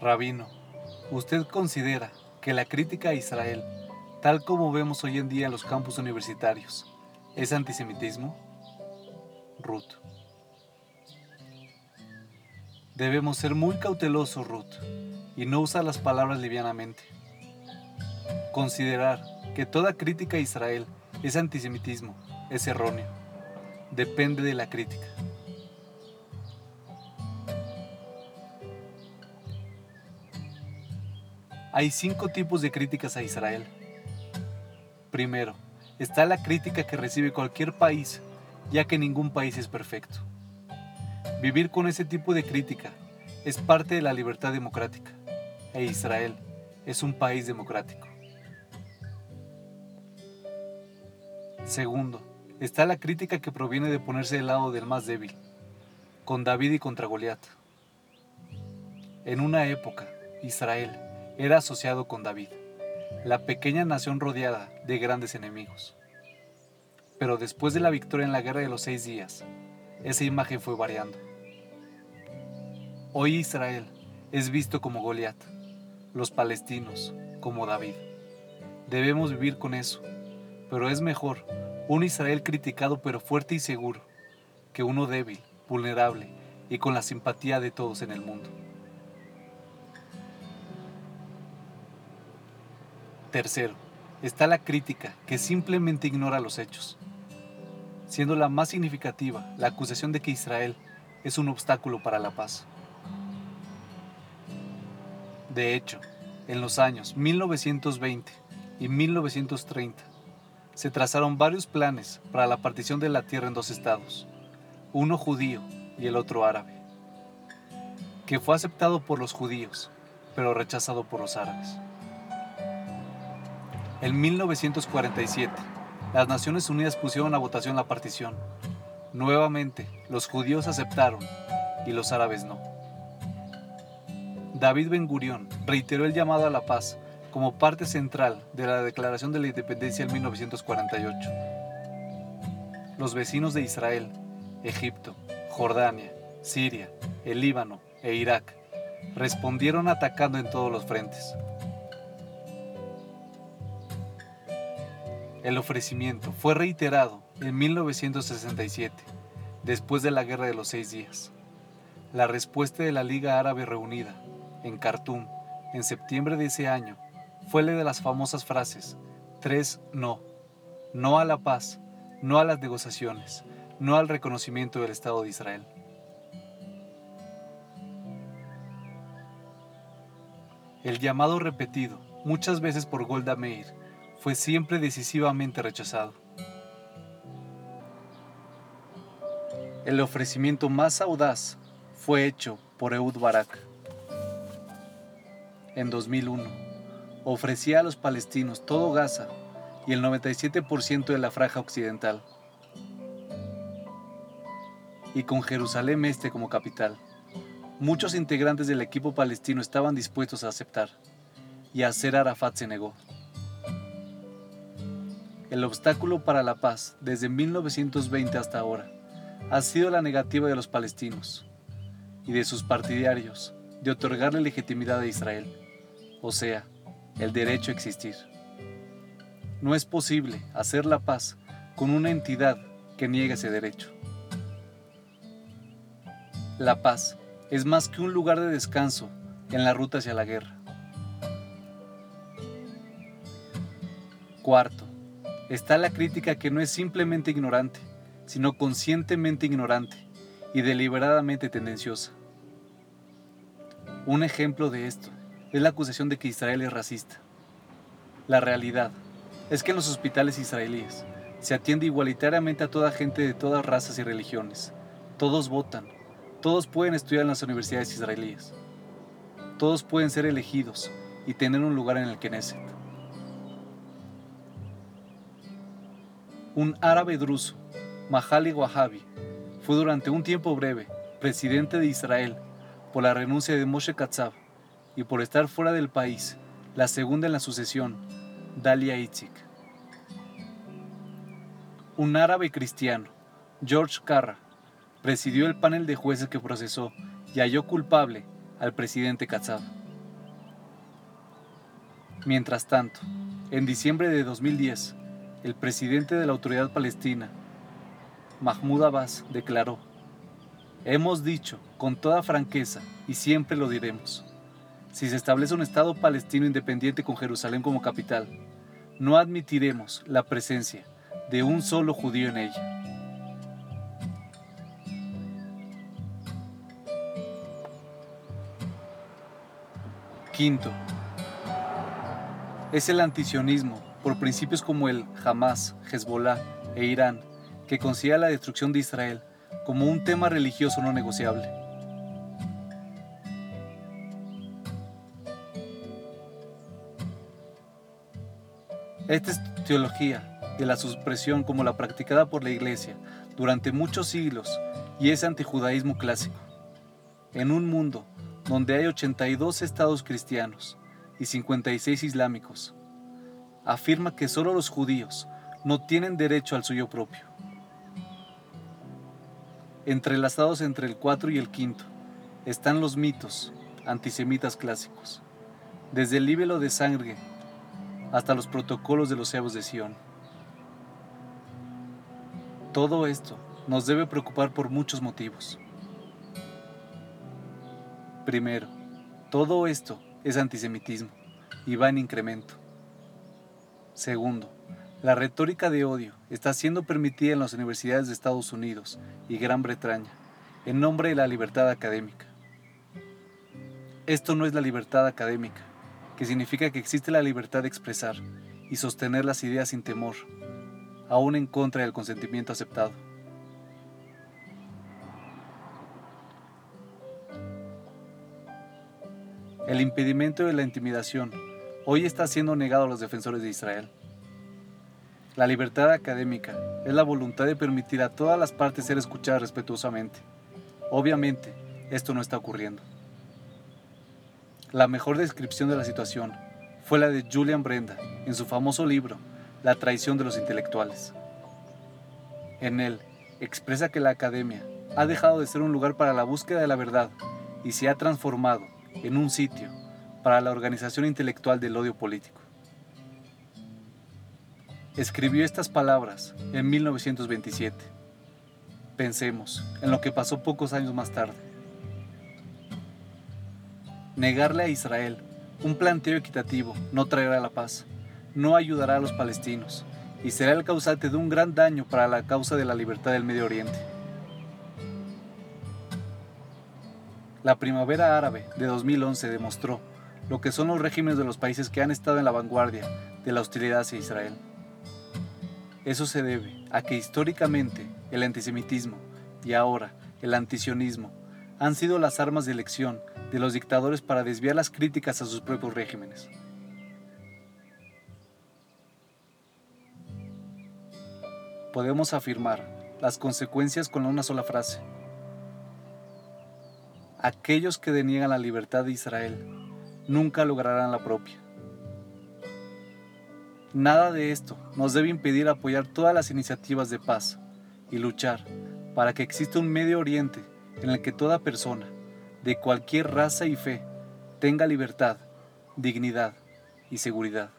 Rabino, ¿usted considera que la crítica a Israel, tal como vemos hoy en día en los campus universitarios, es antisemitismo? Ruth. Debemos ser muy cautelosos, Ruth, y no usar las palabras livianamente. Considerar que toda crítica a Israel es antisemitismo es erróneo. Depende de la crítica. Hay cinco tipos de críticas a Israel. Primero, está la crítica que recibe cualquier país, ya que ningún país es perfecto. Vivir con ese tipo de crítica es parte de la libertad democrática, e Israel es un país democrático. Segundo, está la crítica que proviene de ponerse del lado del más débil, con David y contra Goliat. En una época, Israel era asociado con David, la pequeña nación rodeada de grandes enemigos. Pero después de la victoria en la guerra de los seis días, esa imagen fue variando. Hoy Israel es visto como Goliat, los palestinos como David. Debemos vivir con eso, pero es mejor un Israel criticado pero fuerte y seguro que uno débil, vulnerable y con la simpatía de todos en el mundo. Tercero, está la crítica, que simplemente ignora los hechos, siendo la más significativa la acusación de que Israel es un obstáculo para la paz. De hecho, en los años 1920 y 1930, se trazaron varios planes para la partición de la tierra en dos estados, uno judío y el otro árabe, que fue aceptado por los judíos, pero rechazado por los árabes. En 1947, las Naciones Unidas pusieron a votación la partición. Nuevamente, los judíos aceptaron y los árabes no. David Ben Gurión reiteró el llamado a la paz como parte central de la Declaración de la Independencia en 1948. Los vecinos de Israel, Egipto, Jordania, Siria, el Líbano e Irak respondieron atacando en todos los frentes. El ofrecimiento fue reiterado en 1967, después de la Guerra de los Seis Días. La respuesta de la Liga Árabe Reunida, en Khartoum, en septiembre de ese año, fue la de las famosas frases, tres no, no a la paz, no a las negociaciones, no al reconocimiento del Estado de Israel. El llamado repetido, muchas veces por Golda Meir, fue siempre decisivamente rechazado. El ofrecimiento más audaz fue hecho por Eud Barak. En 2001, ofrecía a los palestinos todo Gaza y el 97% de la franja occidental, y con Jerusalén Este como capital. Muchos integrantes del equipo palestino estaban dispuestos a aceptar, y hacer Arafat se negó. El obstáculo para la paz desde 1920 hasta ahora ha sido la negativa de los palestinos y de sus partidarios de otorgarle legitimidad a Israel, o sea, el derecho a existir. No es posible hacer la paz con una entidad que niega ese derecho. La paz es más que un lugar de descanso en la ruta hacia la guerra. Cuarto, está la crítica que no es simplemente ignorante, sino conscientemente ignorante y deliberadamente tendenciosa. Un ejemplo de esto es la acusación de que Israel es racista. La realidad es que en los hospitales israelíes se atiende igualitariamente a toda gente de todas razas y religiones. Todos votan, todos pueden estudiar en las universidades israelíes. Todos pueden ser elegidos y tener un lugar en el Knesset. Un árabe druso, Mahali Wahabi, fue durante un tiempo breve presidente de Israel por la renuncia de Moshe Katsav y por estar fuera del país, la segunda en la sucesión, Dalia Itzik. Un árabe cristiano, George Carra, presidió el panel de jueces que procesó y halló culpable al presidente Katsav Mientras tanto, en diciembre de 2010, el presidente de la Autoridad Palestina, Mahmoud Abbas, declaró, Hemos dicho con toda franqueza y siempre lo diremos, si se establece un Estado palestino independiente con Jerusalén como capital, no admitiremos la presencia de un solo judío en ella. Quinto, es el antisionismo por principios como el Hamas, Hezbollah e Irán, que considera la destrucción de Israel como un tema religioso no negociable. Esta es teología de la supresión como la practicada por la Iglesia durante muchos siglos y es antijudaísmo clásico. En un mundo donde hay 82 estados cristianos y 56 islámicos, afirma que solo los judíos no tienen derecho al suyo propio. Entrelazados entre el 4 y el 5 están los mitos antisemitas clásicos, desde el libelo de sangre hasta los protocolos de los cebos de Sion. Todo esto nos debe preocupar por muchos motivos. Primero, todo esto es antisemitismo y va en incremento. Segundo, la retórica de odio está siendo permitida en las universidades de Estados Unidos y Gran Bretaña en nombre de la libertad académica. Esto no es la libertad académica, que significa que existe la libertad de expresar y sostener las ideas sin temor, aún en contra del consentimiento aceptado. El impedimento de la intimidación hoy está siendo negado a los defensores de Israel. La libertad académica es la voluntad de permitir a todas las partes ser escuchadas respetuosamente. Obviamente, esto no está ocurriendo. La mejor descripción de la situación fue la de Julian Brenda en su famoso libro La traición de los intelectuales. En él expresa que la academia ha dejado de ser un lugar para la búsqueda de la verdad y se ha transformado en un sitio para la organización intelectual del odio político. Escribió estas palabras en 1927. Pensemos en lo que pasó pocos años más tarde. Negarle a Israel un planteo equitativo no traerá la paz, no ayudará a los palestinos y será el causante de un gran daño para la causa de la libertad del Medio Oriente. La primavera árabe de 2011 demostró lo que son los regímenes de los países que han estado en la vanguardia de la hostilidad hacia Israel. Eso se debe a que históricamente el antisemitismo y ahora el antisionismo han sido las armas de elección de los dictadores para desviar las críticas a sus propios regímenes. Podemos afirmar las consecuencias con una sola frase aquellos que deniegan la libertad de Israel nunca lograrán la propia. Nada de esto nos debe impedir apoyar todas las iniciativas de paz y luchar para que exista un Medio Oriente en el que toda persona, de cualquier raza y fe, tenga libertad, dignidad y seguridad.